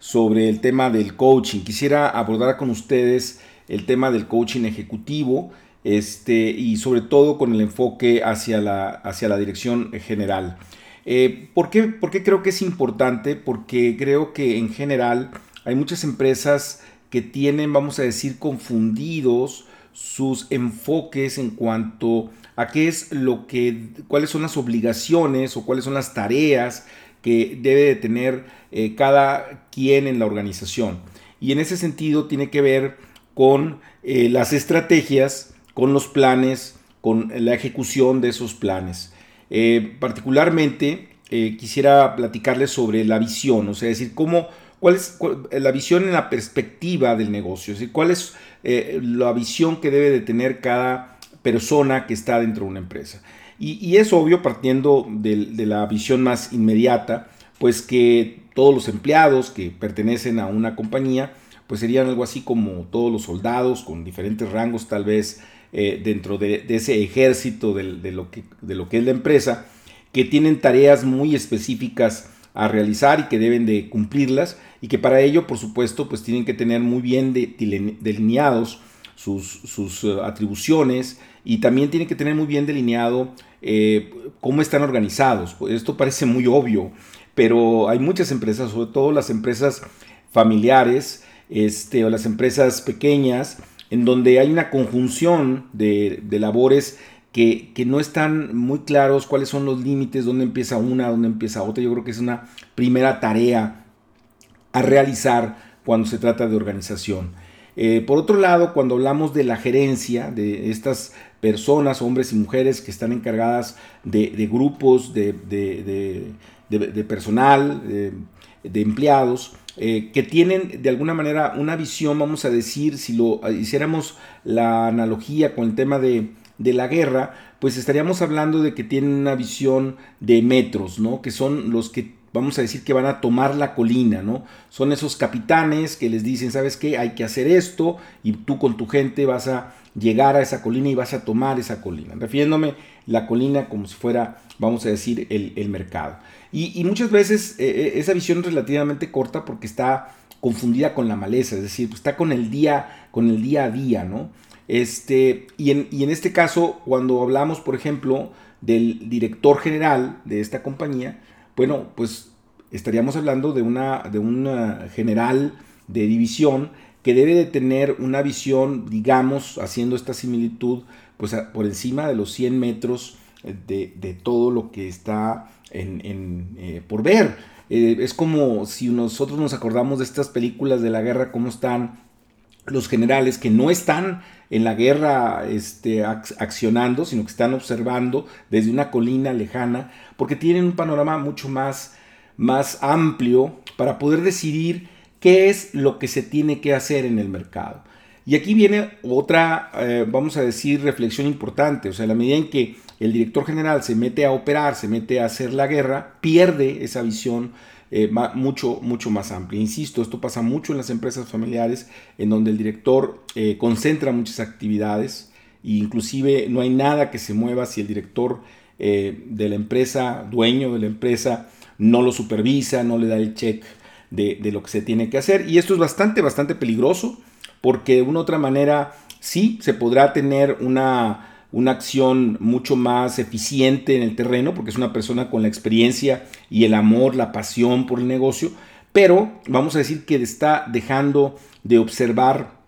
sobre el tema del coaching. Quisiera abordar con ustedes el tema del coaching ejecutivo este, y sobre todo con el enfoque hacia la, hacia la dirección general. Eh, ¿por, qué, ¿Por qué creo que es importante? Porque creo que en general hay muchas empresas que tienen, vamos a decir, confundidos sus enfoques en cuanto a qué es lo que, cuáles son las obligaciones o cuáles son las tareas que debe de tener eh, cada quien en la organización. Y en ese sentido tiene que ver con eh, las estrategias, con los planes, con la ejecución de esos planes. Eh, particularmente quisiera platicarles sobre la visión, o sea, decir, cómo, cuál es la visión en la perspectiva del negocio, es decir, cuál es la visión que debe de tener cada persona que está dentro de una empresa. Y, es obvio, partiendo de, la visión más inmediata, pues que todos los empleados que pertenecen a una compañía, pues serían algo así como todos los soldados con diferentes rangos tal vez eh, dentro de, ese ejército de, lo que, de lo que es la empresa, que tienen tareas muy específicas a realizar y que deben de cumplirlas y que para ello, por supuesto, pues tienen que tener muy bien delineados sus, eh, atribuciones y también tienen que tener muy bien delineado eh, cómo están organizados. Pues esto parece muy obvio, pero hay muchas empresas, sobre todo las empresas familiares este, o las empresas pequeñas, en donde hay una conjunción de, labores que, que, no están muy claros cuáles son los límites, dónde empieza una, dónde empieza otra. Yo creo que es una primera tarea a realizar cuando se trata de organización. Eh, por otro lado, cuando hablamos de la gerencia, de estas personas, hombres y mujeres que están encargadas de, grupos de, personal, de, empleados, eh, que tienen de alguna manera una visión, vamos a decir, si lo hiciéramos la analogía con el tema de, la guerra, pues estaríamos hablando de que tienen una visión de metros, ¿no? Que son los que vamos a decir que van a tomar la colina, ¿no? Son esos capitanes que les dicen, ¿sabes qué? Hay que hacer esto y tú con tu gente vas a llegar a esa colina y vas a tomar esa colina. Refiriéndome la colina como si fuera, vamos a decir, el, mercado. Y, muchas veces eh, eh, esa visión es relativamente corta porque está confundida con la maleza, es decir, pues está con el día, con el día a día, ¿no? Este, y, en, y en este caso, cuando hablamos, por ejemplo, del director general de esta compañía, bueno, pues estaríamos hablando de una, de una general de división que debe de tener una visión, digamos, haciendo esta similitud, pues por encima de los 100 metros de, todo lo que está en, eh, por ver. Eh, es como si nosotros nos acordamos de estas películas de la guerra, cómo están los generales que no están en la guerra este, accionando, sino que están observando desde una colina lejana, porque tienen un panorama mucho más, más amplio para poder decidir qué es lo que se tiene que hacer en el mercado. Y aquí viene otra, eh, vamos a decir, reflexión importante. O sea, la medida en que el director general se mete a operar, se mete a hacer la guerra, pierde esa visión eh, mucho, mucho más amplia. Insisto, esto pasa mucho en las empresas familiares, en donde el director eh, concentra muchas actividades e inclusive no hay nada que se mueva si el director eh, de la empresa, dueño de la empresa, no lo supervisa, no le da el check de, de, lo que se tiene que hacer. Y esto es bastante, bastante peligroso, porque de una u otra manera sí se podrá tener una una acción mucho más eficiente en el terreno, porque es una persona con la experiencia y el amor, la pasión por el negocio, pero vamos a decir que está dejando de observar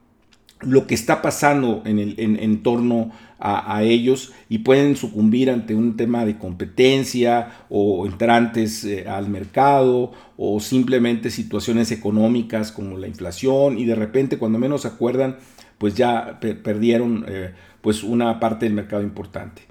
lo que está pasando en, el, en, torno a, ellos y pueden sucumbir ante un tema de competencia o entrantes eh, al mercado o simplemente situaciones económicas como la inflación y de repente cuando menos se acuerdan pues ya perdieron eh, pues una parte del mercado importante.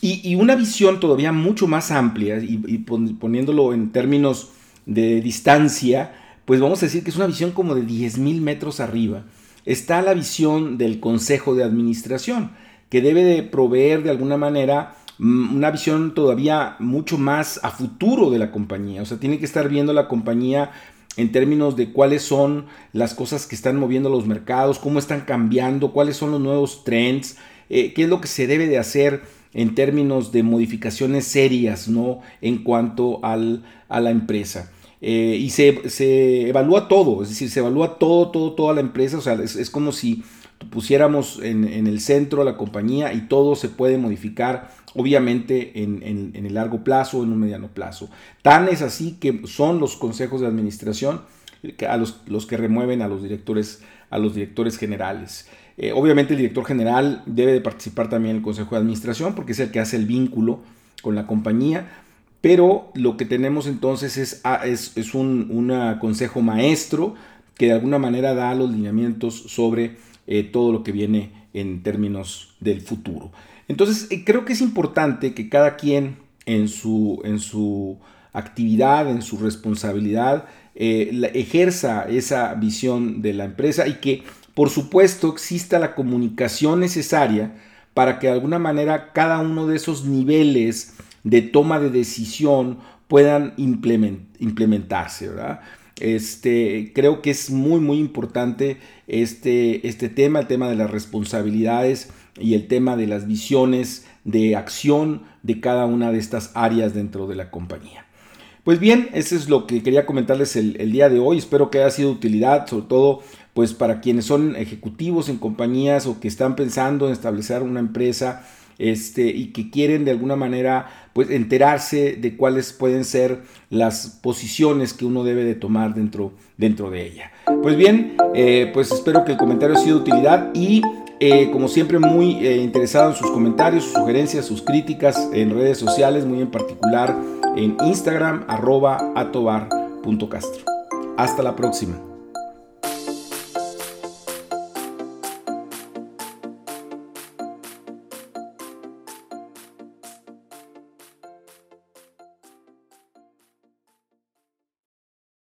Y, una visión todavía mucho más amplia y, poniéndolo en términos de distancia, pues vamos a decir que es una visión como de 10.000 metros arriba. Está la visión del Consejo de Administración, que debe de proveer de alguna manera mm, una visión todavía mucho más a futuro de la compañía. O sea, tiene que estar viendo la compañía en términos de cuáles son las cosas que están moviendo los mercados, cómo están cambiando, cuáles son los nuevos trends, eh, qué es lo que se debe de hacer en términos de modificaciones serias ¿no? en cuanto al, a la empresa. Eh, y se, evalúa todo, es decir, se evalúa todo, todo, toda la empresa, o sea, es, como si pusiéramos en, el centro la compañía y todo se puede modificar, obviamente, en, el largo plazo o en un mediano plazo. Tan es así que son los consejos de administración a los, los que remueven a los directores, a los directores generales. Eh, obviamente el director general debe de participar también en el consejo de administración porque es el que hace el vínculo con la compañía, pero lo que tenemos entonces es, ah, es, un consejo maestro que de alguna manera da los lineamientos sobre eh, todo lo que viene en términos del futuro. Entonces, eh, creo que es importante que cada quien en su, en su actividad, en su responsabilidad, eh, ejerza esa visión de la empresa y que, por supuesto, exista la comunicación necesaria para que de alguna manera cada uno de esos niveles de toma de decisión puedan implementarse, ¿verdad? Este, creo que es muy, muy importante este, este tema, el tema de las responsabilidades y el tema de las visiones de acción de cada una de estas áreas dentro de la compañía. Pues bien, eso es lo que quería comentarles el, día de hoy. Espero que haya sido de utilidad, sobre todo pues para quienes son ejecutivos en compañías o que están pensando en establecer una empresa este, y que quieren de alguna manera pues enterarse de cuáles pueden ser las posiciones que uno debe de tomar dentro, dentro de ella. Pues bien, eh, pues espero que el comentario haya sido de utilidad y eh, como siempre muy eh, interesado en sus comentarios, sus sugerencias, sus críticas en redes sociales, muy en particular en Instagram arroba atobar.castro. Hasta la próxima.